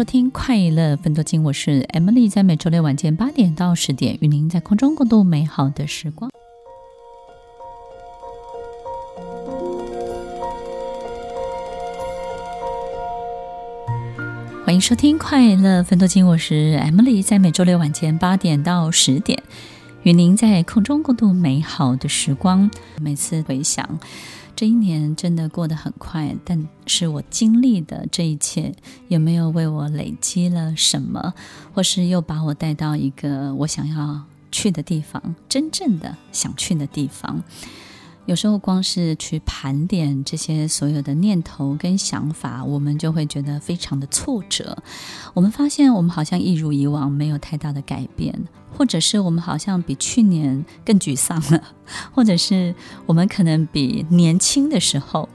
收听《快乐分多金》，我是 Emily，在每周六晚间八点到十点，与您在空中共度美好的时光。欢迎收听《快乐分多金》，我是 Emily，在每周六晚间八点到十点，与您在空中共度美好的时光。每次回想。这一年真的过得很快，但是我经历的这一切有没有为我累积了什么，或是又把我带到一个我想要去的地方，真正的想去的地方？有时候光是去盘点这些所有的念头跟想法，我们就会觉得非常的挫折。我们发现我们好像一如以往没有太大的改变。或者是我们好像比去年更沮丧了，或者是我们可能比年轻的时候，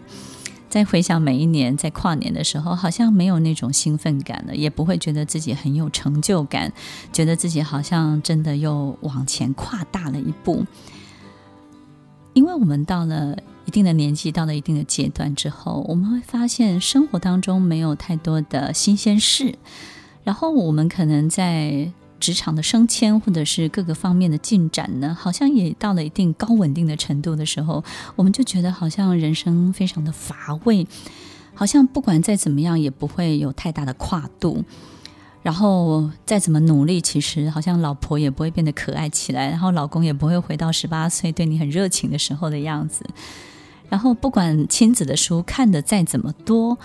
在回想每一年在跨年的时候，好像没有那种兴奋感了，也不会觉得自己很有成就感，觉得自己好像真的又往前跨大了一步。因为我们到了一定的年纪，到了一定的阶段之后，我们会发现生活当中没有太多的新鲜事，然后我们可能在。职场的升迁，或者是各个方面的进展呢，好像也到了一定高稳定的程度的时候，我们就觉得好像人生非常的乏味，好像不管再怎么样也不会有太大的跨度，然后再怎么努力，其实好像老婆也不会变得可爱起来，然后老公也不会回到十八岁对你很热情的时候的样子，然后不管亲子的书看得再怎么多，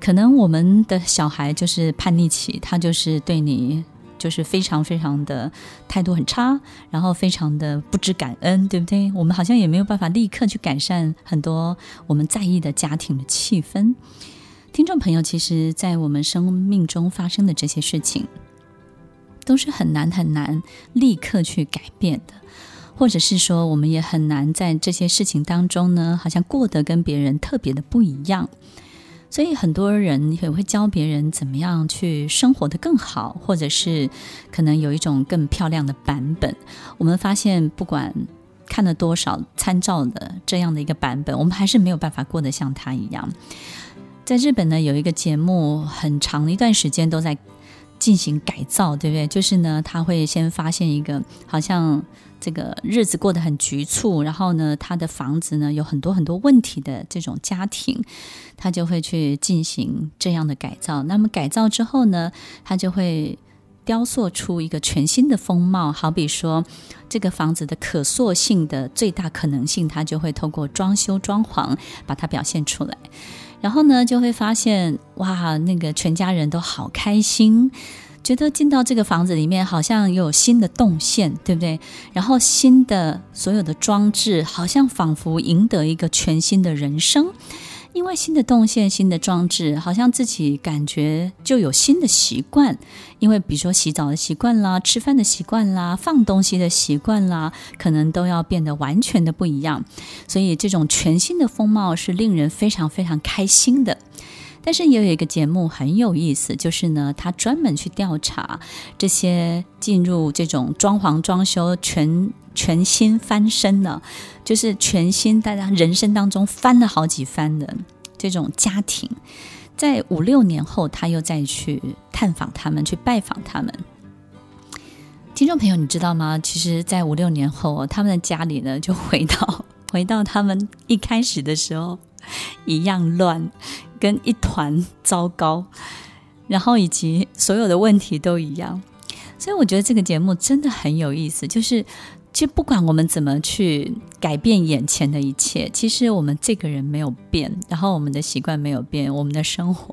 可能我们的小孩就是叛逆期，他就是对你。就是非常非常的态度很差，然后非常的不知感恩，对不对？我们好像也没有办法立刻去改善很多我们在意的家庭的气氛。听众朋友，其实，在我们生命中发生的这些事情，都是很难很难立刻去改变的，或者是说，我们也很难在这些事情当中呢，好像过得跟别人特别的不一样。所以很多人也会教别人怎么样去生活得更好，或者是可能有一种更漂亮的版本。我们发现，不管看了多少参照的这样的一个版本，我们还是没有办法过得像他一样。在日本呢，有一个节目，很长一段时间都在进行改造，对不对？就是呢，他会先发现一个好像。这个日子过得很局促，然后呢，他的房子呢有很多很多问题的这种家庭，他就会去进行这样的改造。那么改造之后呢，他就会雕塑出一个全新的风貌。好比说，这个房子的可塑性的最大可能性，他就会透过装修装潢把它表现出来。然后呢，就会发现哇，那个全家人都好开心。觉得进到这个房子里面，好像有新的动线，对不对？然后新的所有的装置，好像仿佛赢得一个全新的人生。因为新的动线、新的装置，好像自己感觉就有新的习惯。因为比如说洗澡的习惯啦、吃饭的习惯啦、放东西的习惯啦，可能都要变得完全的不一样。所以这种全新的风貌是令人非常非常开心的。但是也有一个节目很有意思，就是呢，他专门去调查这些进入这种装潢装修全全新翻身了，就是全新大家人生当中翻了好几番的这种家庭，在五六年后，他又再去探访他们，去拜访他们。听众朋友，你知道吗？其实，在五六年后，他们的家里呢，就回到 回到他们一开始的时候一样乱。跟一团糟糕，然后以及所有的问题都一样，所以我觉得这个节目真的很有意思。就是其实不管我们怎么去改变眼前的一切，其实我们这个人没有变，然后我们的习惯没有变，我们的生活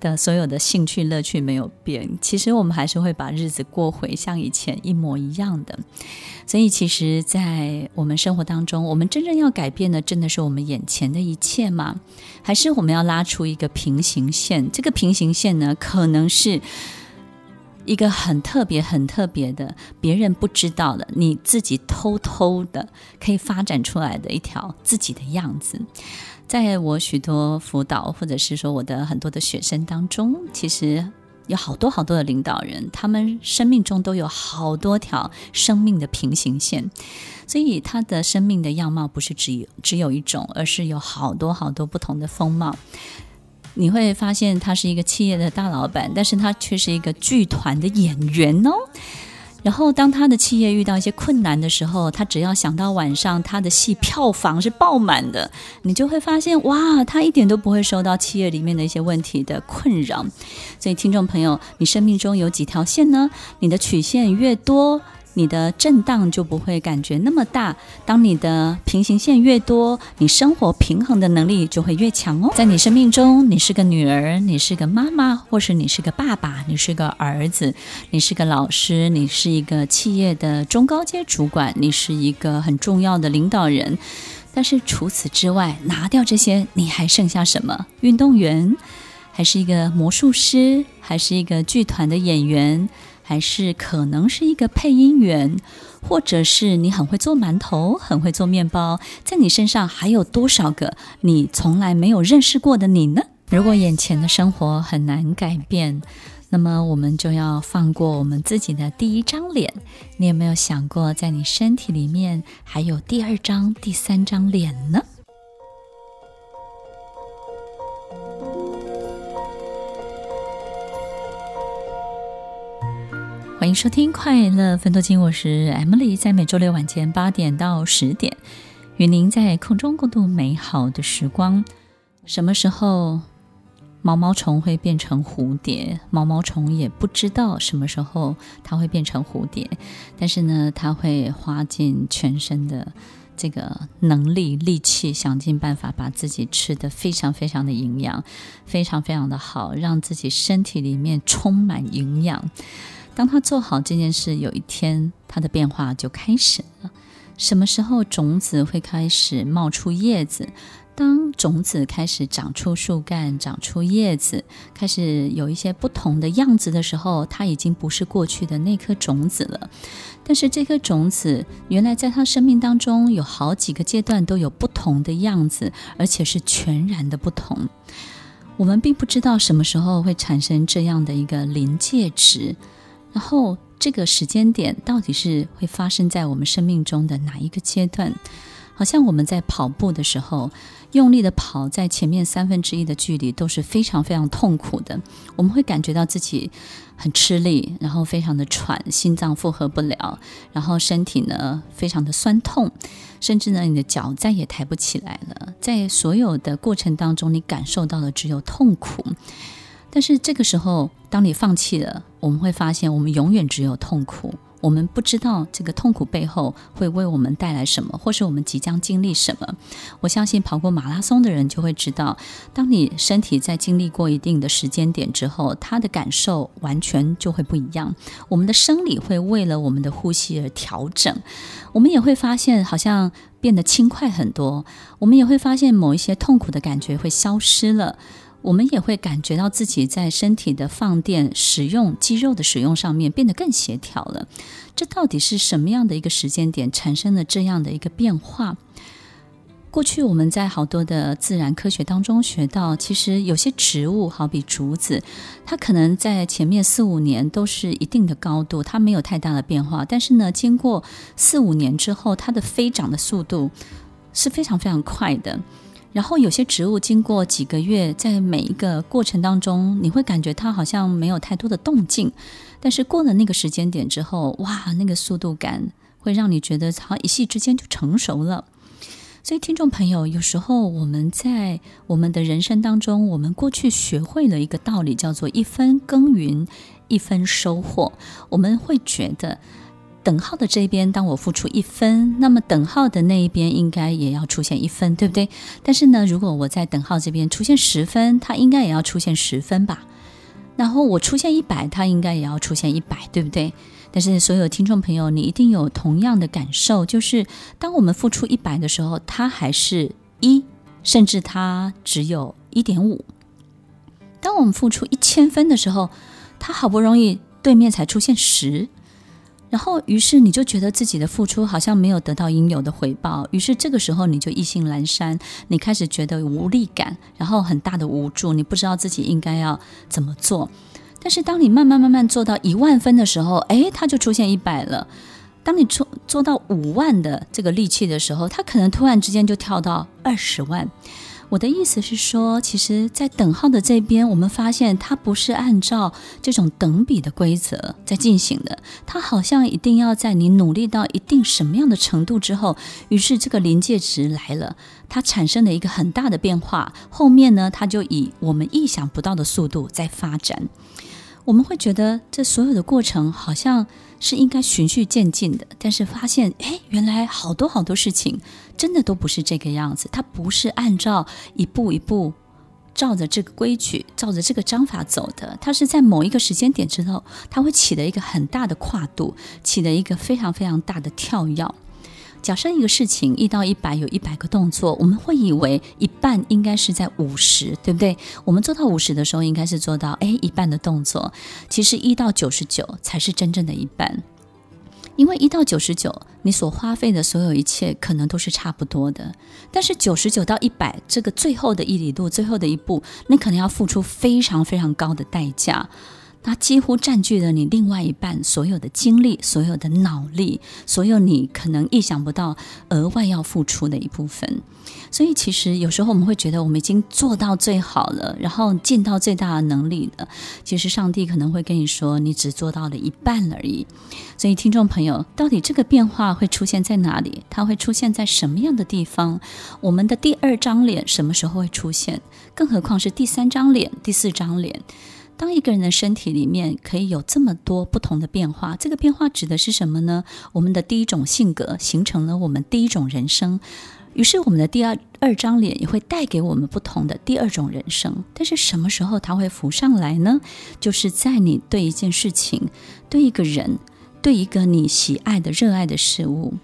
的所有的兴趣乐趣没有变，其实我们还是会把日子过回像以前一模一样的。所以，其实，在我们生活当中，我们真正要改变的，真的是我们眼前的一切吗？还是我们要拉出一个平行线？这个平行线呢，可能是。一个很特别、很特别的，别人不知道的，你自己偷偷的可以发展出来的一条自己的样子。在我许多辅导，或者是说我的很多的学生当中，其实有好多好多的领导人，他们生命中都有好多条生命的平行线，所以他的生命的样貌不是只有只有一种，而是有好多好多不同的风貌。你会发现他是一个企业的大老板，但是他却是一个剧团的演员哦。然后当他的企业遇到一些困难的时候，他只要想到晚上他的戏票房是爆满的，你就会发现哇，他一点都不会受到企业里面的一些问题的困扰。所以听众朋友，你生命中有几条线呢？你的曲线越多，你的震荡就不会感觉那么大。当你的平行线越多，你生活平衡的能力就会越强哦。在你生命中，你是个女儿，你是个妈妈，或是你是个爸爸，你是个儿子，你是个老师，你是一个企业的中高阶主管，你是一个很重要的领导人。但是除此之外，拿掉这些，你还剩下什么？运动员，还是一个魔术师，还是一个剧团的演员？还是可能是一个配音员，或者是你很会做馒头，很会做面包，在你身上还有多少个你从来没有认识过的你呢？如果眼前的生活很难改变，那么我们就要放过我们自己的第一张脸。你有没有想过，在你身体里面还有第二张、第三张脸呢？欢迎收听《快乐分多金》，我是 Emily，在每周六晚间八点到十点，与您在空中共度美好的时光。什么时候毛毛虫会变成蝴蝶？毛毛虫也不知道什么时候它会变成蝴蝶，但是呢，它会花尽全身的这个能力、力气，想尽办法把自己吃得非常非常的营养，非常非常的好，让自己身体里面充满营养。当他做好这件事，有一天他的变化就开始了。什么时候种子会开始冒出叶子？当种子开始长出树干、长出叶子，开始有一些不同的样子的时候，它已经不是过去的那颗种子了。但是这颗种子原来在他生命当中有好几个阶段都有不同的样子，而且是全然的不同。我们并不知道什么时候会产生这样的一个临界值。然后，这个时间点到底是会发生在我们生命中的哪一个阶段？好像我们在跑步的时候，用力的跑，在前面三分之一的距离都是非常非常痛苦的。我们会感觉到自己很吃力，然后非常的喘，心脏负荷不了，然后身体呢非常的酸痛，甚至呢你的脚再也抬不起来了。在所有的过程当中，你感受到的只有痛苦。但是这个时候，当你放弃了，我们会发现，我们永远只有痛苦。我们不知道这个痛苦背后会为我们带来什么，或是我们即将经历什么。我相信跑过马拉松的人就会知道，当你身体在经历过一定的时间点之后，它的感受完全就会不一样。我们的生理会为了我们的呼吸而调整，我们也会发现好像变得轻快很多。我们也会发现某一些痛苦的感觉会消失了。我们也会感觉到自己在身体的放电、使用肌肉的使用上面变得更协调了。这到底是什么样的一个时间点产生了这样的一个变化？过去我们在好多的自然科学当中学到，其实有些植物，好比竹子，它可能在前面四五年都是一定的高度，它没有太大的变化。但是呢，经过四五年之后，它的飞长的速度是非常非常快的。然后有些植物经过几个月，在每一个过程当中，你会感觉它好像没有太多的动静，但是过了那个时间点之后，哇，那个速度感会让你觉得好像一夕之间就成熟了。所以听众朋友，有时候我们在我们的人生当中，我们过去学会了一个道理，叫做一分耕耘一分收获。我们会觉得。等号的这边，当我付出一分，那么等号的那一边应该也要出现一分，对不对？但是呢，如果我在等号这边出现十分，它应该也要出现十分吧？然后我出现一百，它应该也要出现一百，对不对？但是所有听众朋友，你一定有同样的感受，就是当我们付出一百的时候，它还是一，甚至它只有一点五。当我们付出一千分的时候，它好不容易对面才出现十。然后，于是你就觉得自己的付出好像没有得到应有的回报，于是这个时候你就意兴阑珊，你开始觉得无力感，然后很大的无助，你不知道自己应该要怎么做。但是当你慢慢慢慢做到一万分的时候，哎，它就出现一百了。当你做做到五万的这个力气的时候，它可能突然之间就跳到二十万。我的意思是说，其实，在等号的这边，我们发现它不是按照这种等比的规则在进行的，它好像一定要在你努力到一定什么样的程度之后，于是这个临界值来了，它产生了一个很大的变化，后面呢，它就以我们意想不到的速度在发展。我们会觉得这所有的过程好像是应该循序渐进的，但是发现，哎，原来好多好多事情真的都不是这个样子，它不是按照一步一步照着这个规矩、照着这个章法走的，它是在某一个时间点之后，它会起的一个很大的跨度，起的一个非常非常大的跳跃。假设一个事情一到一百有一百个动作，我们会以为一半应该是在五十，对不对？我们做到五十的时候，应该是做到哎一半的动作。其实一到九十九才是真正的一半，因为一到九十九，你所花费的所有一切可能都是差不多的。但是九十九到一百这个最后的一里路，最后的一步，你可能要付出非常非常高的代价。它几乎占据了你另外一半所有的精力、所有的脑力、所有你可能意想不到额外要付出的一部分。所以，其实有时候我们会觉得我们已经做到最好了，然后尽到最大的能力了。其实，上帝可能会跟你说，你只做到了一半而已。所以，听众朋友，到底这个变化会出现在哪里？它会出现在什么样的地方？我们的第二张脸什么时候会出现？更何况是第三张脸、第四张脸？当一个人的身体里面可以有这么多不同的变化，这个变化指的是什么呢？我们的第一种性格形成了我们第一种人生，于是我们的第二二张脸也会带给我们不同的第二种人生。但是什么时候它会浮上来呢？就是在你对一件事情、对一个人、对一个你喜爱的、热爱的事物，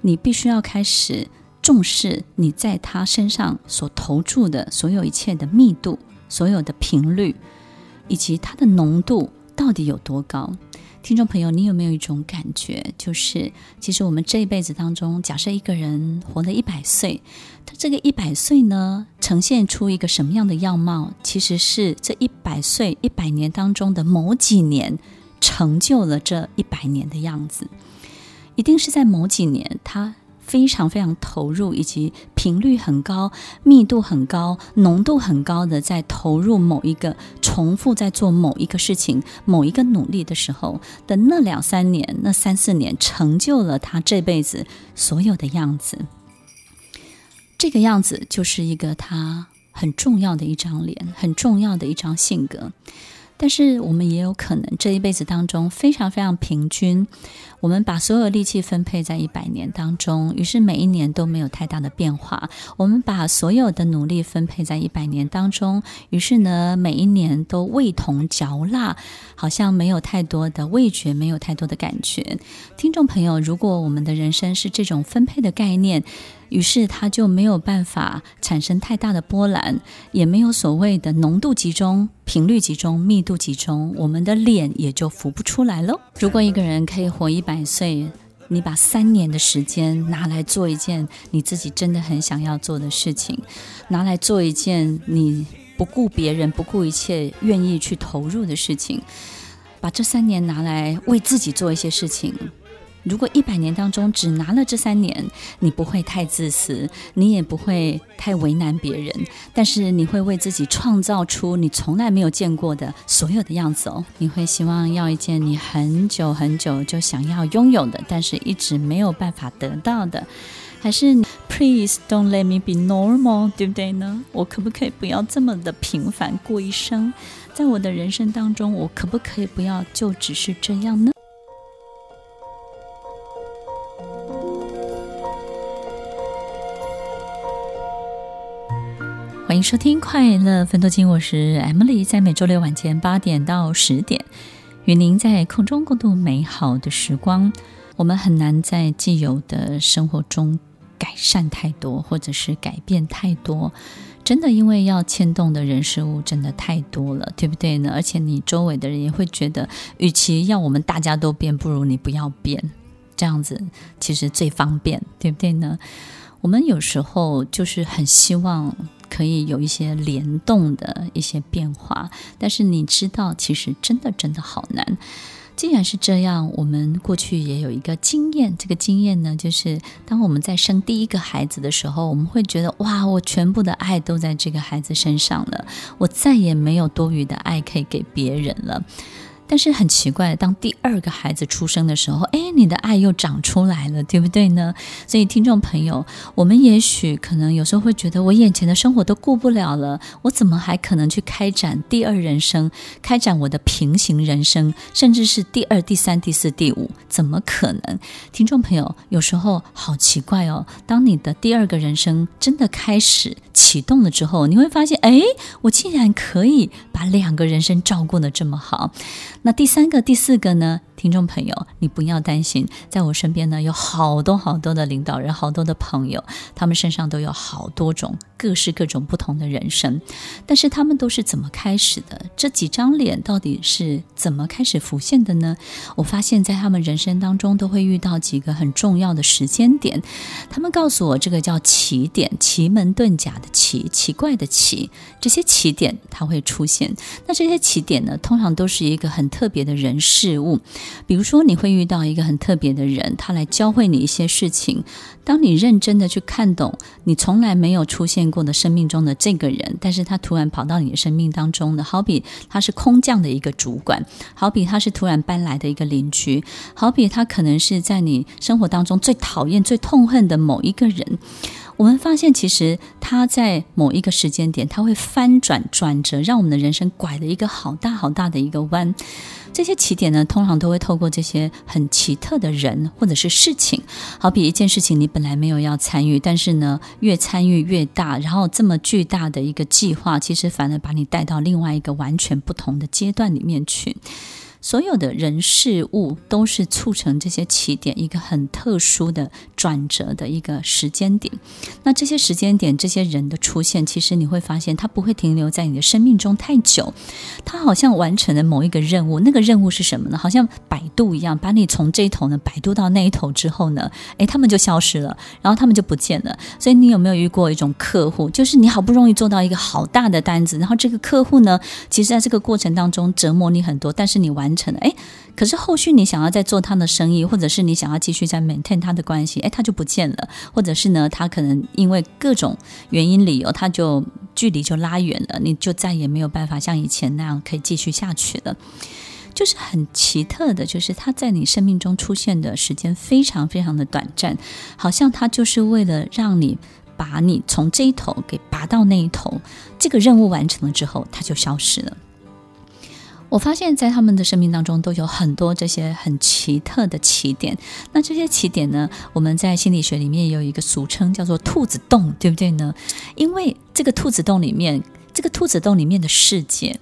你必须要开始重视你在他身上所投注的所有一切的密度、所有的频率。以及它的浓度到底有多高？听众朋友，你有没有一种感觉，就是其实我们这一辈子当中，假设一个人活了一百岁，他这个一百岁呢，呈现出一个什么样的样貌？其实是这一百岁、一百年当中的某几年，成就了这一百年的样子，一定是在某几年他。非常非常投入，以及频率很高、密度很高、浓度很高的在投入某一个重复在做某一个事情、某一个努力的时候的那两三年、那三四年，成就了他这辈子所有的样子。这个样子就是一个他很重要的一张脸，很重要的一张性格。但是我们也有可能这一辈子当中非常非常平均。我们把所有力气分配在一百年当中，于是每一年都没有太大的变化。我们把所有的努力分配在一百年当中，于是呢，每一年都味同嚼蜡，好像没有太多的味觉，没有太多的感觉。听众朋友，如果我们的人生是这种分配的概念，于是它就没有办法产生太大的波澜，也没有所谓的浓度集中、频率集中、密度集中，我们的脸也就浮不出来喽。如果一个人可以活一百岁，你把三年的时间拿来做一件你自己真的很想要做的事情，拿来做一件你不顾别人、不顾一切愿意去投入的事情，把这三年拿来为自己做一些事情。如果一百年当中只拿了这三年，你不会太自私，你也不会太为难别人，但是你会为自己创造出你从来没有见过的所有的样子哦。你会希望要一件你很久很久就想要拥有的，但是一直没有办法得到的，还是 Please don't let me be normal，对不对呢？我可不可以不要这么的平凡过一生？在我的人生当中，我可不可以不要就只是这样呢？欢迎收听《快乐分多金》，我是 Emily，在每周六晚间八点到十点，与您在空中共度美好的时光。我们很难在既有的生活中改善太多，或者是改变太多，真的，因为要牵动的人事物真的太多了，对不对呢？而且你周围的人也会觉得，与其要我们大家都变，不如你不要变，这样子其实最方便，对不对呢？我们有时候就是很希望。可以有一些联动的一些变化，但是你知道，其实真的真的好难。既然是这样，我们过去也有一个经验，这个经验呢，就是当我们在生第一个孩子的时候，我们会觉得哇，我全部的爱都在这个孩子身上了，我再也没有多余的爱可以给别人了。但是很奇怪，当第二个孩子出生的时候，哎，你的爱又长出来了，对不对呢？所以，听众朋友，我们也许可能有时候会觉得，我眼前的生活都顾不了了，我怎么还可能去开展第二人生，开展我的平行人生，甚至是第二、第三、第四、第五？怎么可能？听众朋友，有时候好奇怪哦，当你的第二个人生真的开始启动了之后，你会发现，哎，我竟然可以把两个人生照顾的这么好。那第三个、第四个呢？听众朋友，你不要担心，在我身边呢，有好多好多的领导人，好多的朋友，他们身上都有好多种各式各种不同的人生，但是他们都是怎么开始的？这几张脸到底是怎么开始浮现的呢？我发现，在他们人生当中，都会遇到几个很重要的时间点。他们告诉我，这个叫奇点，奇门遁甲的奇，奇怪的奇，这些奇点它会出现。那这些奇点呢，通常都是一个很特别的人事物。比如说，你会遇到一个很特别的人，他来教会你一些事情。当你认真的去看懂你从来没有出现过的生命中的这个人，但是他突然跑到你的生命当中的，好比他是空降的一个主管，好比他是突然搬来的一个邻居，好比他可能是在你生活当中最讨厌、最痛恨的某一个人。我们发现，其实他在某一个时间点，他会翻转转折，让我们的人生拐了一个好大好大的一个弯。这些起点呢，通常都会透过这些很奇特的人或者是事情，好比一件事情，你本来没有要参与，但是呢，越参与越大，然后这么巨大的一个计划，其实反而把你带到另外一个完全不同的阶段里面去。所有的人事物都是促成这些起点一个很特殊的转折的一个时间点。那这些时间点，这些人的出现，其实你会发现，他不会停留在你的生命中太久。他好像完成了某一个任务，那个任务是什么呢？好像摆渡一样，把你从这一头呢摆渡到那一头之后呢，诶，他们就消失了，然后他们就不见了。所以你有没有遇过一种客户，就是你好不容易做到一个好大的单子，然后这个客户呢，其实在这个过程当中折磨你很多，但是你完成了，哎，可是后续你想要再做他的生意，或者是你想要继续再 maintain 他的关系，哎，他就不见了，或者是呢，他可能因为各种原因理由，他就距离就拉远了，你就再也没有办法像以前那样可以继续下去了。就是很奇特的，就是他在你生命中出现的时间非常非常的短暂，好像他就是为了让你把你从这一头给拔到那一头，这个任务完成了之后，他就消失了。我发现，在他们的生命当中都有很多这些很奇特的起点。那这些起点呢，我们在心理学里面有一个俗称叫做“兔子洞”，对不对呢？因为这个兔子洞里面，这个兔子洞里面的世界，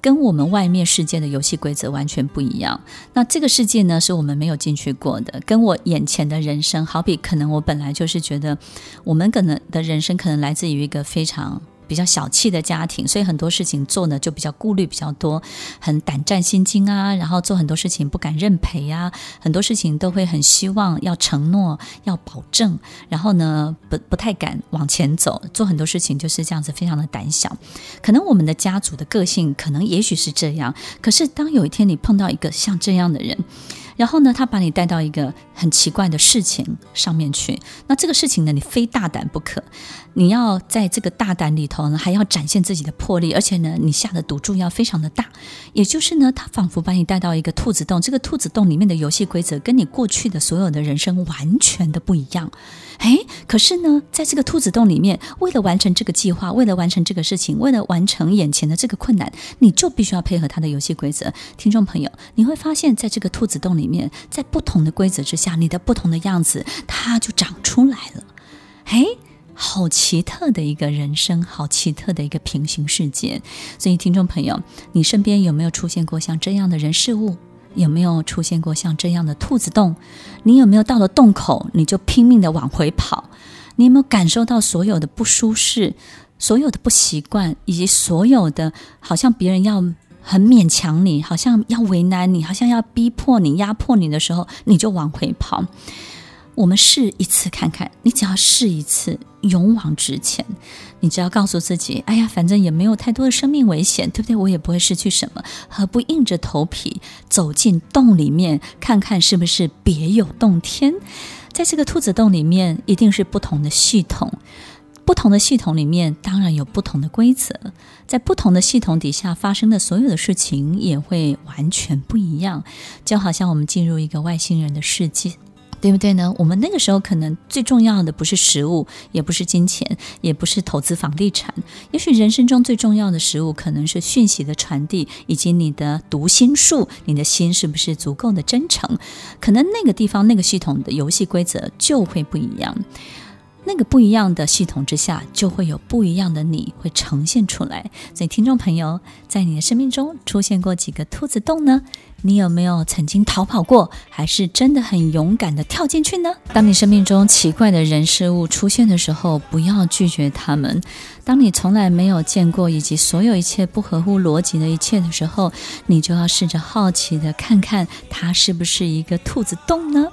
跟我们外面世界的游戏规则完全不一样。那这个世界呢，是我们没有进去过的，跟我眼前的人生，好比可能我本来就是觉得，我们可能的人生可能来自于一个非常。比较小气的家庭，所以很多事情做呢就比较顾虑比较多，很胆战心惊啊，然后做很多事情不敢认赔啊，很多事情都会很希望要承诺要保证，然后呢不不太敢往前走，做很多事情就是这样子，非常的胆小。可能我们的家族的个性可能也许是这样，可是当有一天你碰到一个像这样的人。然后呢，他把你带到一个很奇怪的事情上面去。那这个事情呢，你非大胆不可。你要在这个大胆里头呢，还要展现自己的魄力，而且呢，你下的赌注要非常的大。也就是呢，他仿佛把你带到一个兔子洞，这个兔子洞里面的游戏规则跟你过去的所有的人生完全的不一样。哎，可是呢，在这个兔子洞里面，为了完成这个计划，为了完成这个事情，为了完成眼前的这个困难，你就必须要配合他的游戏规则。听众朋友，你会发现在这个兔子洞里面，在不同的规则之下，你的不同的样子，它就长出来了。哎。好奇特的一个人生，好奇特的一个平行世界。所以，听众朋友，你身边有没有出现过像这样的人事物？有没有出现过像这样的兔子洞？你有没有到了洞口，你就拼命的往回跑？你有没有感受到所有的不舒适、所有的不习惯，以及所有的好像别人要很勉强你，好像要为难你，好像要逼迫你、压迫你的时候，你就往回跑？我们试一次看看，你只要试一次，勇往直前。你只要告诉自己：“哎呀，反正也没有太多的生命危险，对不对？我也不会失去什么，何不硬着头皮走进洞里面，看看是不是别有洞天？在这个兔子洞里面，一定是不同的系统，不同的系统里面当然有不同的规则，在不同的系统底下发生的所有的事情也会完全不一样，就好像我们进入一个外星人的世界。”对不对呢？我们那个时候可能最重要的不是食物，也不是金钱，也不是投资房地产。也许人生中最重要的食物可能是讯息的传递，以及你的读心术，你的心是不是足够的真诚？可能那个地方那个系统的游戏规则就会不一样。那个不一样的系统之下，就会有不一样的你会呈现出来。所以，听众朋友，在你的生命中出现过几个兔子洞呢？你有没有曾经逃跑过，还是真的很勇敢地跳进去呢？当你生命中奇怪的人事物出现的时候，不要拒绝他们。当你从来没有见过，以及所有一切不合乎逻辑的一切的时候，你就要试着好奇地看看，它是不是一个兔子洞呢？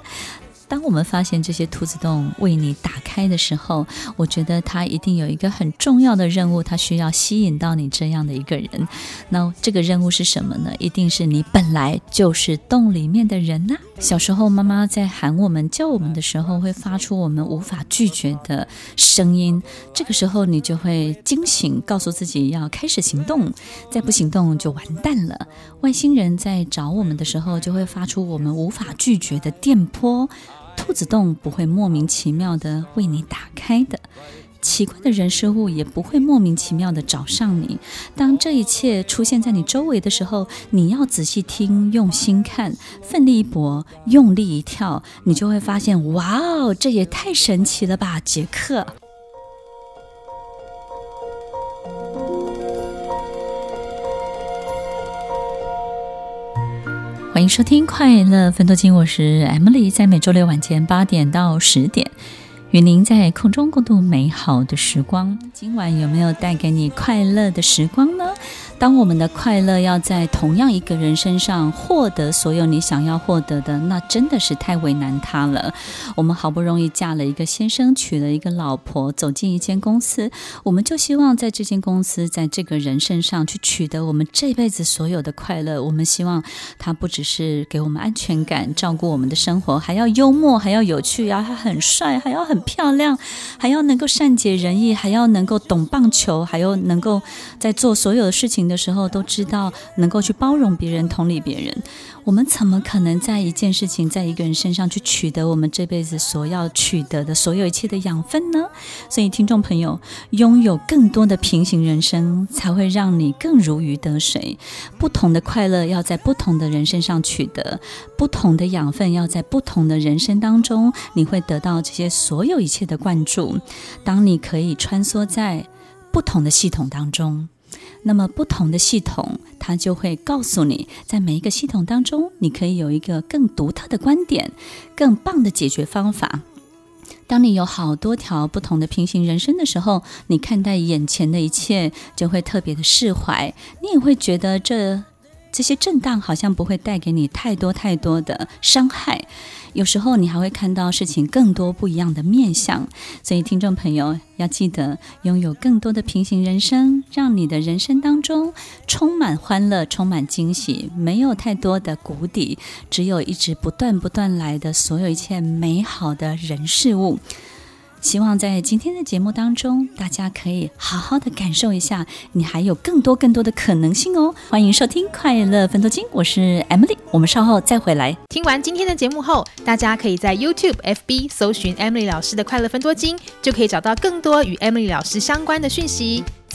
当我们发现这些兔子洞为你打开的时候，我觉得它一定有一个很重要的任务，它需要吸引到你这样的一个人。那这个任务是什么呢？一定是你本来就是洞里面的人呐。小时候，妈妈在喊我们、叫我们的时候，会发出我们无法拒绝的声音。这个时候，你就会惊醒，告诉自己要开始行动。再不行动，就完蛋了。外星人在找我们的时候，就会发出我们无法拒绝的电波。兔子洞不会莫名其妙地为你打开的。奇怪的人事物也不会莫名其妙的找上你。当这一切出现在你周围的时候，你要仔细听，用心看，奋力一搏，用力一跳，你就会发现，哇哦，这也太神奇了吧，杰克！欢迎收听《快乐分多金》，我是 Emily，在每周六晚间八点到十点。与您在空中共度美好的时光。今晚有没有带给你快乐的时光呢？当我们的快乐要在同样一个人身上获得所有你想要获得的，那真的是太为难他了。我们好不容易嫁了一个先生，娶了一个老婆，走进一间公司，我们就希望在这间公司，在这个人身上去取得我们这辈子所有的快乐。我们希望他不只是给我们安全感，照顾我们的生活，还要幽默，还要有趣，然后还很帅，还要很漂亮，还要能够善解人意，还要能够懂棒球，还要能够在做所有的事情的时候都知道能够去包容别人、同理别人。我们怎么可能在一件事情、在一个人身上去取得我们这辈子所要取得的所有一切的养分呢？所以，听众朋友，拥有更多的平行人生，才会让你更如鱼得水。不同的快乐要在不同的人身上取得，不同的养分要在不同的人生当中，你会得到这些所有一切的灌注。当你可以穿梭在不同的系统当中。那么不同的系统，它就会告诉你，在每一个系统当中，你可以有一个更独特的观点，更棒的解决方法。当你有好多条不同的平行人生的时候，你看待眼前的一切就会特别的释怀，你也会觉得这这些震荡好像不会带给你太多太多的伤害。有时候你还会看到事情更多不一样的面相，所以听众朋友要记得拥有更多的平行人生，让你的人生当中充满欢乐，充满惊喜，没有太多的谷底，只有一直不断不断来的所有一切美好的人事物。希望在今天的节目当中，大家可以好好的感受一下，你还有更多更多的可能性哦。欢迎收听《快乐分多金》，我是 Emily，我们稍后再回来。听完今天的节目后，大家可以在 YouTube、FB 搜寻 Emily 老师的《快乐分多金》，就可以找到更多与 Emily 老师相关的讯息。